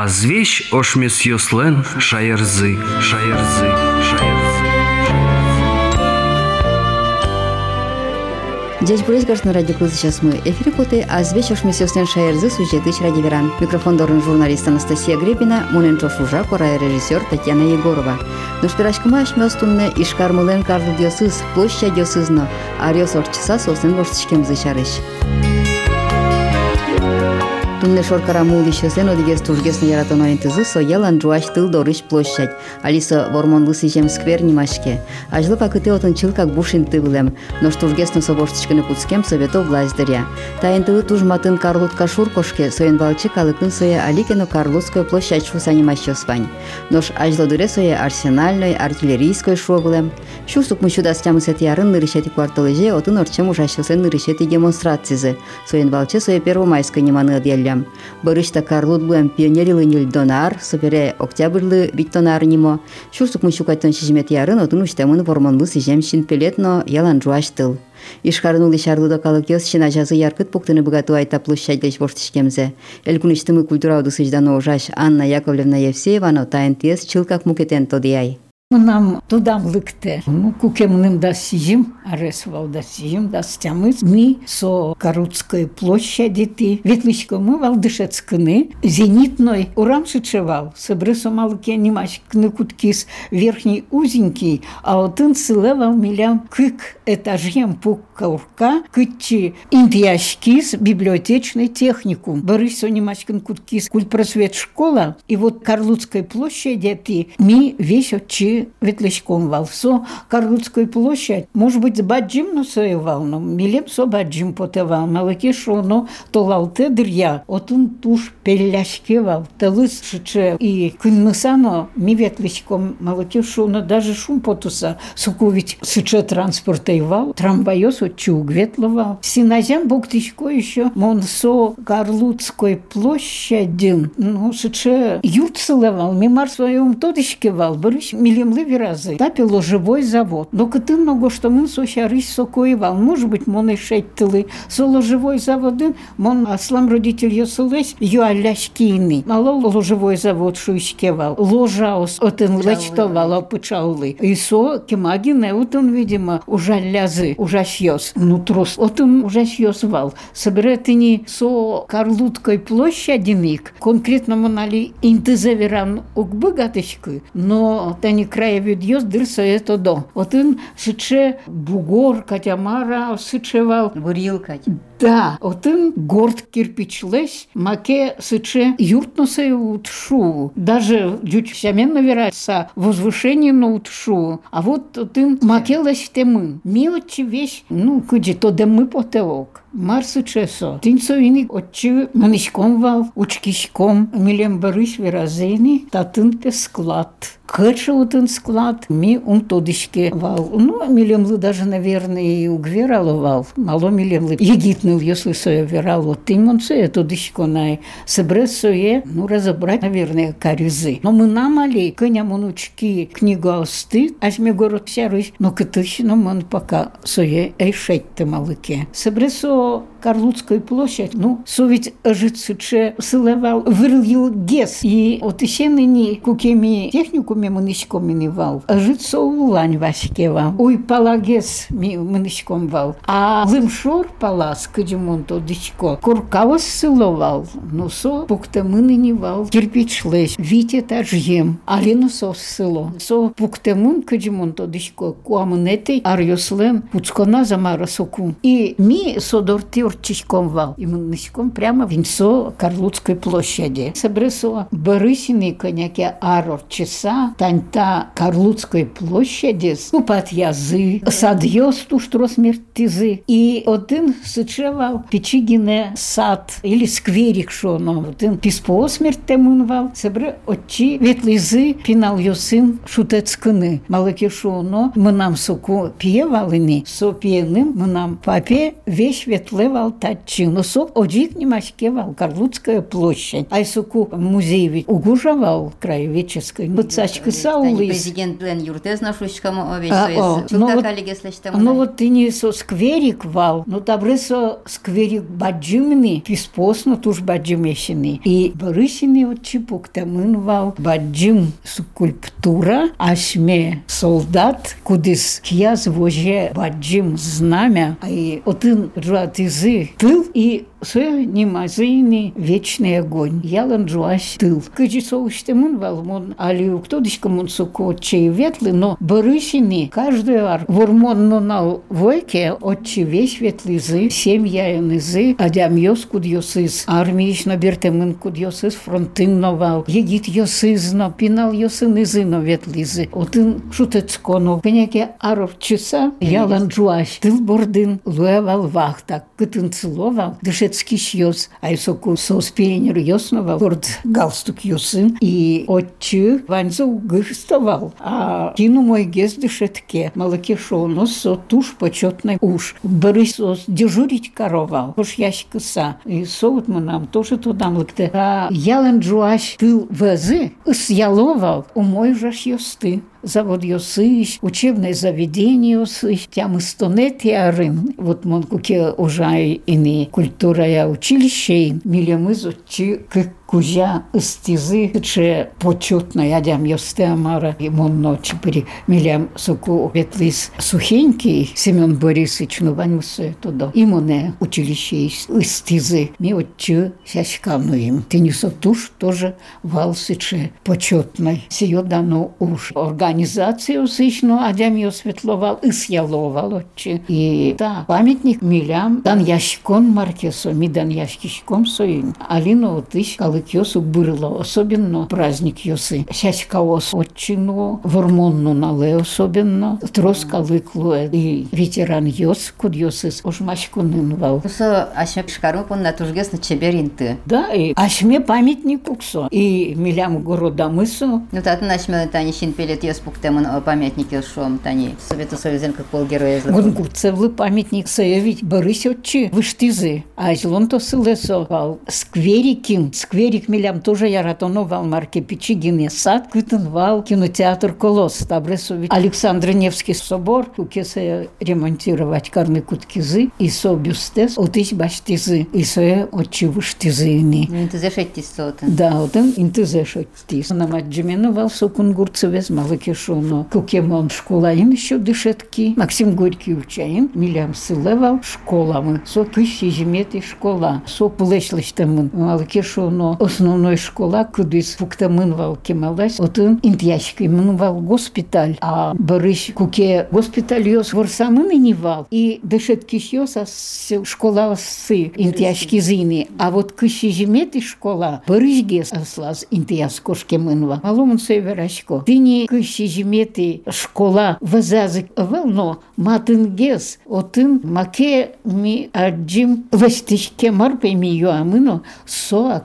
Азвещ ошмес йослен шаярзы, шаярзы, шаярзы. Дядь Борис на радио Крузы сейчас мы. Эфире коты, а с вечер мы сёстен шаерзы сюжеты ради веран. Микрофон дорын журналист Анастасия Гребина, мунен чошужа, кора режиссер Татьяна Егорова. Ну шпирашка маш мёстунне ишкар мулен карду диосыз, площадь диосызно, а риос орчаса сосен воштичкем зачарыш. Тунне шоркара мулдишесен одигес тужгесны яратон оентызы соялан жуаш тыл дорыш площадь. Алиса вормонлы сижем сквер нимашке. Ажлыка кыты отын чылкак бушин тывылем, но штужгесны собоштичканы куцкем совето влаздыря. Тайын тылы тужматын карлутка шуркошке соен балчы калыкын сое аликено карлутскую площадь шу санимаще свань. Нош ажло дыре сое арсенальной, артиллерийской шуоглем. Шурсук мучуда стямысет ярын нырышети кварталыже отын орчем ужащылсен нырышети демонстрацизе. Соен балчы сое первомайской ниманы одъялля билем. Барышта карлут буем пионерилы нил донар, сопере октябрлы биттонар нимо. Шурсук мышукайтон шижмет ярын отын уштемын вормонлы сижем шин пелетно ялан жуаштыл. Ишкарнули шарлуда калыкес шина жазы яркыт пуктыны богату айта площадь борштишкемзе. Элькуништымы культура удысыждано ожаш Анна Яковлевна Евсеева, но тайын тез чылкак мукетен тодияй. Нам туда лыкте. Ну, кукемным да сижим, аресвал да сижим, да стямыз. Ми со Карутской площади ти. Ветличкому валдышецкны. Зенитной урам шичевал. Собрысо малке немаш кны куткис верхний узенький, а отын сылевал милям кык этажем пук каурка, кытчи интияшкис библиотечный техникум. Борисо немашкин куткис культпросвет школа. И вот Карлутской площади ти ми весь отчи ветличком валсо, Карлутской площадь, может быть, баджим соевал, но милем со баджим потевал, малаки шо, но то лалте дырья, отун туш пеляшкевал, телыс шиче, и кынмысано ми ветличком малаки шо, но даже шум потуса, суку ведь сыче транспортейвал, трамвайос отчуг ветловал. Синазем буктичко еще, мон со Карлутской площади, ну, сыче юрцелевал, мимар своем тодышкевал, борыш милем земли вирази. Тапило живой завод. Что мы сощарыш сокоевал. Может быть, мон и шеттили. Соло живой заводын, мон аслам родитель ю аляшкины. Мало ложевой завод шуйшкевал. Ложаос отын лечтовал, опычаллы. И со кемагине утын, видимо, уже лязы, уже шьёс. Ну, трос. Отын уже шьёс вал. Соберетыни со Карлуткой площадиник. Конкретно монали интезаверан укбыгатышкы. Но тани краєвід'їзд дирса это до. Один сиче бугор, катямара, сичевал. Бурілка. Да, один горд кирпичлес, маке сыче юртносе утшу. Даже дють сяменно вераться возвышение на утшу. А вот один маке лесь темы. Мелочи вещь, ну, куди то демы потевок. Марсу чесо. Тин совини отчи манишком вал, учкишком, милем барыш виразени, татын склад. Кача один склад, ми ум тодышке вал. Ну, милемлы даже, наверное, и угвераловал. Мало милемлы. Егитнул, если сое верал. Вот им он сое тодышко най. Собрать сое, ну, разобрать, наверное, каризы. Но мы намали, коня монучки книгу осты, аж ми город сярыш, но кытыщно мон пока сое эйшетте малыке. Собрать со Карлутской площадь, ну, совет жицуче сылевал, вырыл гес. И вот еще ныне кукеми технику ми мынышком минивал. Жицо улань вашкева. Уй палагес ми мынышком вал. А лымшор палас, кыдимон то дичко. Куркавас сыловал. Ну со пукта мыныни вал. Кирпич лесь. Вите тажьем. Алину со сыло. Со пукта мын кыдимон то дичко. Куамынети арьослем. Пуцкона замара соку. И ми содор тюрчичком вал. И мынышком прямо в Инсо Карлутской площади. Собресо Борисины коняки арор часа таньта Карлутской площади, ну, под язы, садьёсту, что смертизы. И один сычевал Печигине сад, или скверик, но один писпо смерть темунвал, себре очи ветлизы пинал ее сын шутецкыны. Малыки шо, но мы нам соку пьевалыни, со пьеным мы нам папе вещь ветлева вал татчи, но соп оджик не вал, Карлутская площадь. Айсуку музей ведь угужавал краеведческой. Быцачка саулы. Президент Плен Юртез нашушкам овесь о, ну вот- вот ты не со скверик вал, ну добре со скверик баджимни, фиспосно туж баджимешини. И барышини от чипук тамын вал баджим скульптура, ашме солдат, кудис кияз воже баджим знамя, а и один жуатизы тыл и Це немазийний вечний огонь. Ялан жуаш тыл. Кыжи соуштемын валмон, али уктодишкамон соко чей ветлы, но барышини каждый ар вормон нонал войке отчи весь ветлизы, семья янызы, адям йос куд йосыз, армииш на бертемын куд йосыз фронтын новал, егит йосыз, но пинал йосынызы но ветлизы. Отын шутецкону, кеняке аров часа, ялан жуаш, тыл бордын, луевал вахта, кытын целовал, дышецкий шьос, а соку соуспенер йосновал, горд галстук йосын, и отчы ванза угыстовал, а кину мой гез дышетке, малаке шонос, со туш почетный уж, барысос дежурить коровал, уж ящика са, и соут мы нам тоже туда млыкте, а ялен джуаш тыл вазы, с яловал, у мой жаш йосты завод Йосыш, учебное заведение Йосыш, тям истонетиарын, вот мон куке уже ини культура я училище, милем изучи, как кузя стизи, че почетно ядям йосте амара, и мон ночи при милям суку ветлис сухенький, Семен Борисович, ну вань мусе туда, и моне училище стизи, ми отчу сяськану им. Ты не сотуш тоже валсиче почетной. Сие дано уж организацию сычну, адям ее светловал и сяловал отче. И да, памятник милям дан ящикон маркесо, ми дан ящиком соин. Алина отыш, калык йосу было, особенно праздник йосы. Сяськаос отчину, вормонну нале особенно, трос калык луэ. И ветеран йос, куд йосыс, уж машкунын вал. Кусо ашмек шкару пон на тужгес на чеберинты. Да, и ашме памятник уксо. И милям города мысу, Ну татын ашме тани шин пелет йос пуктемын о памятнике шом тани Совета Союзен как пол героя Гунгурцевлы памятник заявить Борис отчи выштизы. А злон то сылесо вал скверикин. Скверик милям тоже яратоно вал марке Пичигине сад. Кытын вал кинотеатр Колос. Табресович Александр Невский собор. Кукесе ремонтировать карны куткизы. И со бюстес отыч баштизы. И со отчи выштизы ини. Ну ты зашетти сотын. Да, один інтезешоттіс. На маджименував сокунгурцеве з Маликешоно. Кукемон школа ін що дишетки. Максим Горький учаїн. Мілям силевал школами. Со киші жмети школа. Со плешлиштемин. Маликешоно основної школа, кудись фуктаминвал кемалась. Один інтяшки минував госпіталь. А Борис куке госпіталь йос ворсами мінівал. І дишетки йос, а с- школа си інтяшки зини. А вот киші жмети школа. Борисгес аслаз інтияс кошке минва. Маломун северашко. Тini киші жмети школа вазазик велно матингес. Отин маке ми аджим вестишке марпе ми юамино. Со,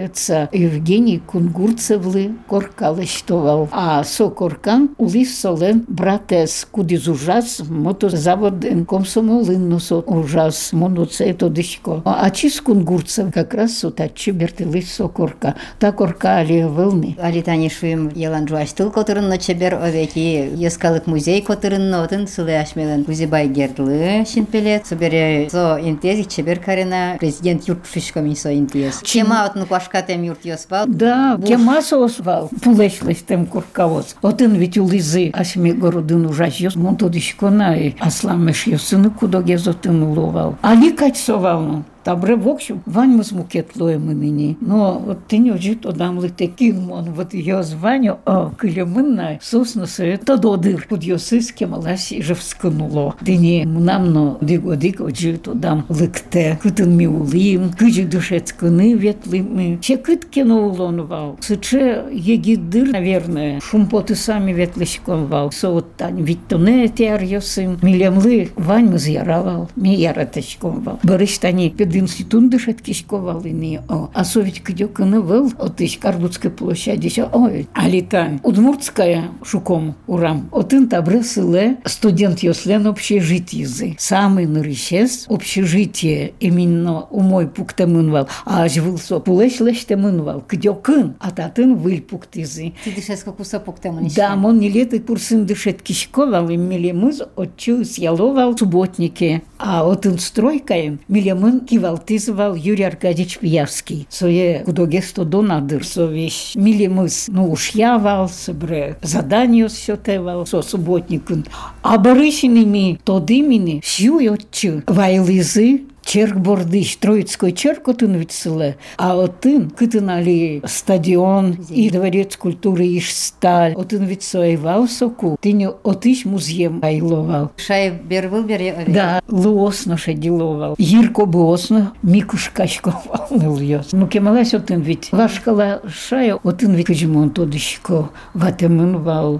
оказывается, Евгений Кунгурцевлы коркалыштовал. А со коркан улис солен братес кудиз ужас мотозавод комсомолын со ужас моноце то дышко. А чис Кунгурцев как раз сутачи бертылыс со корка. Та корка али вылны. Али тани шуим ялан жуаш тыл котырын на чебер овеки ескалык музей котырын на отын сылы ашмелен Кузибай гердлы шин пелет. Собере со интезик чебер карена президент юрт шишком и со интез. Чема отын башкатем юртьёсвал? Да, ке освал, пулешлештем куркавоз. Отын ведь улизы, асме городын ужажёс, мон тодышко най, е. асламеш ёсыны кудогез отын уловал. Али качсовал мон. Табре вокшу ваньмус мукетло мені. Ну от ти не вжит одам лите кінмон. От його званю киляминна сусну се та додир. Куд йосиське маласі жевскнуло. Дині мнамно диго дико вжит одам ликте. Кутин мі улим, киджі душецькини вєтлими. Ще киткіно улонував. Сече єгі дир, наверное, шумпоти самі вєтлищком вав. От тань відтоне тіар йосим. Мілямли ваньмус яравал, мі яратечком. Бериш тані піди институт дышать кишковал и не о. А совет кидёк был от ищ Карлутской площади еще ой. А летам Удмуртская шуком урам. От ин табресыле студент Йослен общежитизы. Самый нарищес общежитие именно у мой пуктамынвал. А аж вылсо пулеш лештамынвал. Кидёкын. А татын выль пуктизы. Ти дишес как усапок тему Да, мон не лето курсын дышать кишковал, и милемыз отчу яловал субботники. А от инстройкаем милемын кивалтизывал Юрий Аркадьевич Пиявский. Сое кудогесто донадыр, со вещь милемыз, ну уж явал, собре задание все тевал, со субботникын. А барышинами тодымини сью отчу вайлизы Черк бордыш, Троицкой черк отын витсылы, а отын кытынали стадион и дворец культуры иш сталь, отын витсоевал соку, тыне отыш музеем айловал. Шай бервыл бере Да, луосно шедиловал. Ирко буосно, микуш качковал ныльёс. Ну кемалась отын вит. Вашкала шая отын вит кыжмон тодышко, ватемын вал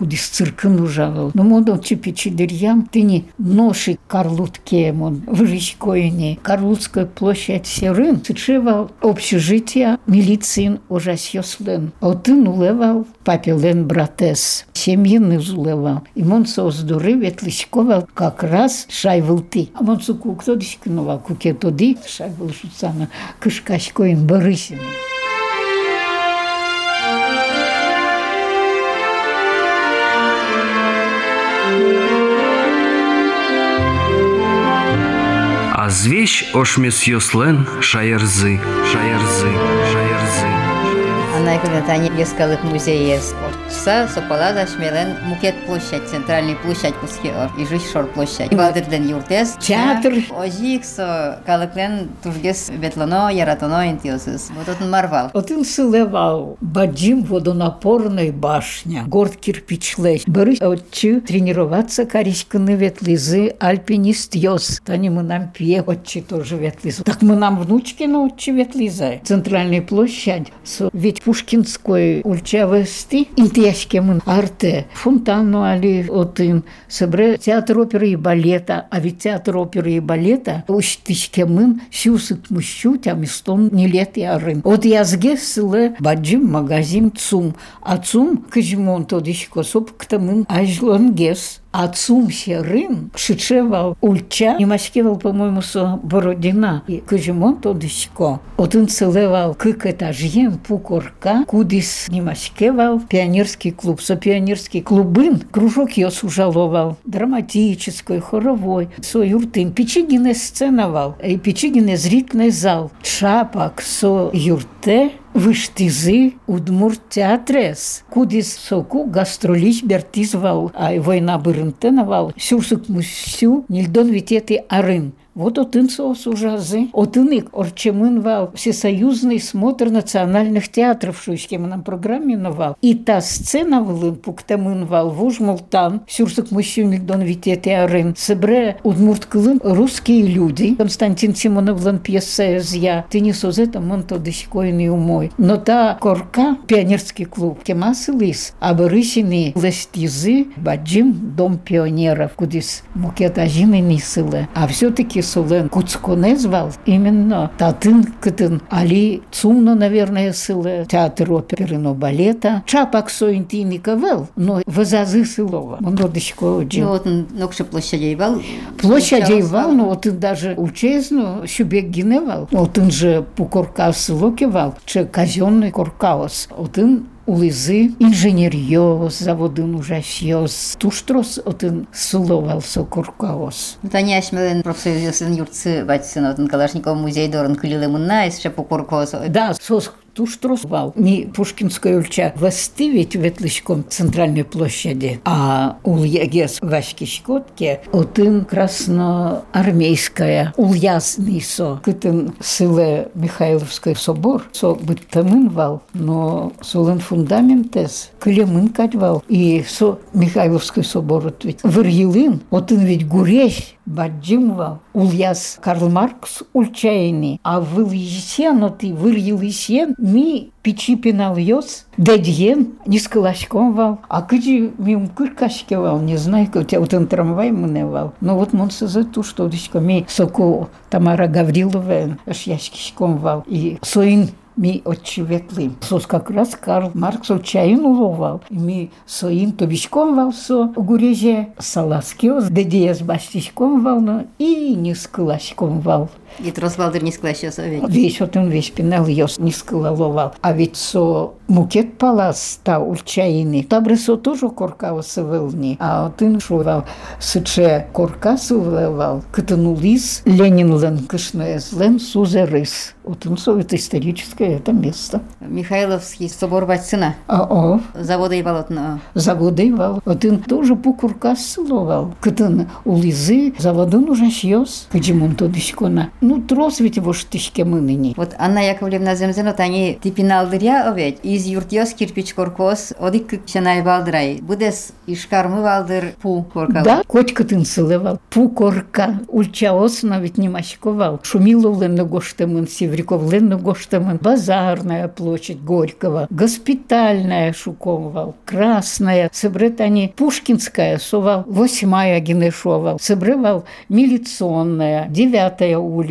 дуров кудис циркын ужавал. Но мон от чипичи дерьям, ты не ноши в Рижкоине. Карлутская площадь Серын, цитшевал общежитие милицин ужасьослен. Отын улевал папилен братес. Семьин изулевал. И мон создуры ветличковал как раз шайвал ты. А мон суку кто дишкинувал, куке тоди, шайвал шуцана, кышкашкоин барысины. А звещ ошмес йослен шаярзы, шаярзы, шаярзы. Она когда они ескалых музее спортса, сопалада шмелен мукет площадь, центральный площадь кускеор, и жиш шор площадь. Балдырден юртес. Театр. Ожик со калыклен тужгес ветлано, яратоно интиосыз. Вот он марвал. Один силевал баджим водонапорной башня, город кирпичлей. Борис отчи тренироваться каричканы ветлизы, альпинист йос. Тани мы нам пье отчи тоже ветлизу. Так мы нам внучки на отчи ветлизы. Центральная площадь, ведь Пушкинской ульчавести, интияшке мы арте, фонтану али отын, собре театр оперы и балета, а ведь театр оперы и балета, уштишке мын, сюсык мущу, тям истон не лет и арын. От язге сылы баджим магазин цум, а цум кыжмон тодишко соп ктамын ажлон гес. А цум серым шичевал ульча, и маскивал, по-моему, со Бородина. И кыжмон тодишко. Отын целевал кык этажьем пукорка, кудис не маскевал пионерский клуб. Со пионерский клубын кружок ее сужаловал. Драматической, хоровой. Со юртын Печигине сценовал. И Печигине зрительный зал. Шапок со юрте Виштизи удмурт театрес, кудис соку гастролич бертизвал, а война бырынтеновал, сюрсук мусю, нильдон витети арын. Вот отын соос ужазы. Отынык орчемынвал всесоюзный смотр национальных театров, что нам программе навал. И та сцена вылын пуктамынвал вужмултан, сюрсук мусю, нильдон витети арын. Себре удмурт кылын русские люди. Константин Симонов лан пьеса я. Ты не созета монто дышкойный умой. Но та корка, пионерский клуб, кемасы лис, а барышины лестизы, баджим, дом пионеров, кудис мукетажины нисылы. А все-таки сулен куцконе звал именно татын кытын али цумно, наверное, сылы, театр оперы, но балета. Чапак соинтиника вел, но вазазы сылова. Он родичко Ну один. вот он нокше площадей бал. Площадей вал, ну вот он даже учезну, щубек гиневал. Вот он же пукорка село кевал, че казенный коркаос. Вот он улизы, инженерьос, заводын ужасьос, туштрос отын суловал со коркаос. Вот они ашмелен профсоюзын юртсы бачсын, вот он Калашников музей дорын кылилы мунна, из шапу куркос. Да, сос туштрос вал. Ми Пушкинская ульча вестивить ветлышком центральной площади, а ульягес вашки шкотке отын красноармейская ульясный со кытын сыле Михайловской собор со быттамын вал, но солен фундаментес клемын кать вал и со Михайловской собор ответ. Варьелын, отын ведь гурещ баджимва ульяс Карл Маркс ульчайни, а выл есен, оты выр есен, ми пичи пенал йос, дедьен, не скалашком вал, а кыджи ми умкыр кашке вал, не знаю, как у тебя вот он трамвай мне вал. Но вот мон за ту, что дочка ми соку Тамара Гаврилова, аж яшкишком вал, и соин ми очевидли. Сос раз Карл Маркс. И ми соим тобичком вал со гуреже саласкиос, дедеяс баштичком вал, но и не скулашком вал. И трос валдыр не склаща совет. Весь вот он весь пенал йос не скулаловал. А ведь со мукет палас та урчаины. Табре со тоже коркава сывылни. А вот он шувал сыче корка сывлывал. Катанулис Ленин лен кышное злен сузерыс. Вот он со это историческое это место. Михайловский собор Ватсына. А о, Завода и болотно. заводы вал. Вот он тоже по курка сыловал. Катан улизы заводын уже шьёс. Каджимун тодышкона. Ну, трос ведь его штышке мы ныне. Вот Анна Яковлевна земзено тани типиналдыря овет. Из юртьос кирпич коркос, одик кчанай балдырай. Будес ишкармы балдыр пу коркал. Да, котика тын сылывал. Пукорка. Ульчаос навіть не мащковал. Шумилов ленно гоштамын, Севриков ленно гоштамын. Базарная площадь Горького. Госпитальная шуковал. Красная. Собрет они Пушкинская совал. Восьмая Генешовал. Собрывал милиционная. Девятая улица.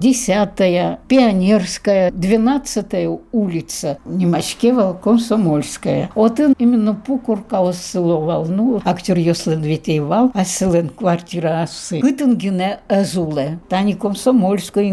Десятая. Пионерская. Двенадцатая улица. Немашкевал Комсомольская. Вот он именно Пукорка осыловал. Ну, актер Йослен Витейвал, а селен квартира асы. Кытынгине Азуле. Тани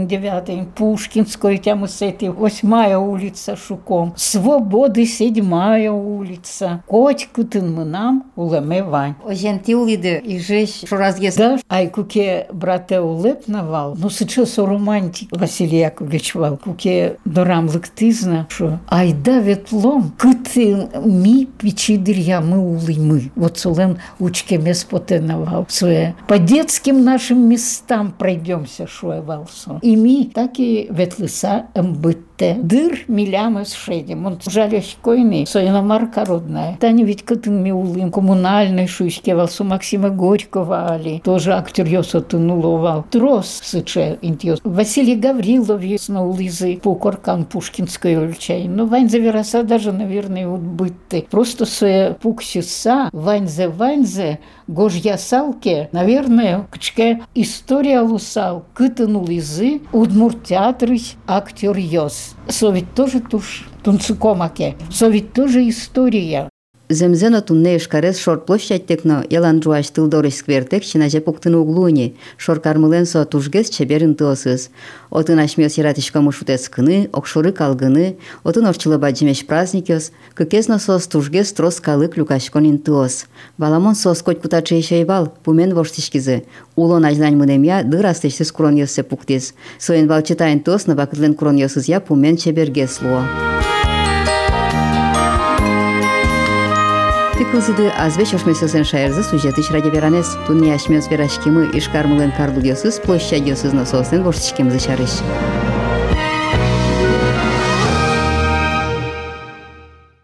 девятая, ин Пушкинская, тямы с этой, восьмая улица Шуком. Свободы, седьмая улица. Коть кытын мынам, улеме вань. Ожен тиулиды и жесть шуразгес. Да, ай куке брате улепнавал, ну сейчас романтик Василий Яковлевич вал, куке дорам лыктызна, что ай да ветлом, кыты ми пичидырья мы улы мы. Вот солен учке меспотеновал свое. По детским нашим местам пройдемся, шо я валсо. И ми так и ветлыса эмбыт те дыр миляма с шедем. Он жалящ койный, соина марка родная. Тани ведь кытын миулым коммунальной шуйске валсу Максима Горького али. Тоже актер йосо тынуловал. Трос сыче интьос. Василий Гаврилов есть на улизы по коркан Пушкинской ульчай. Но Ваньзе вераса даже, наверное, вот бытты. Просто своя пуксиса, Ваньзе Ваньзе, гожья салке, наверное, кчке история лусал, кытын улизы, удмуртятрыч актер йос. Со ведь тоже туш тунцукомаке. Со ведь тоже история. Земзено тунне ишкарес шор площадьтекно ялан жуаш тылдорыш сквертек чинаже пуктын углуни, шор кармыленсо тужгес чеберин тылсыз. Отын ашмес яратишка мушутес кыны, окшуры калгыны, отын орчылы баджимеш праздникес, кыкесно сос тужгес трос калык люкашконин тылос. Баламон сос коть кутаче ишейвал, пумен воштишкизе. Улон ажлань мынемя дырастешсіз крон йосе пуктес. Соен вал читайн тос навакытлен крон йосыз я пумен чебергес луо. Тыкылзыды азвеч ошмесёсен шаярзы сюжетыч ради веранес. Тунни ашмес верашкимы ишкармылен карлугесыз площадьесыз насосен воштишкемзы чарыш.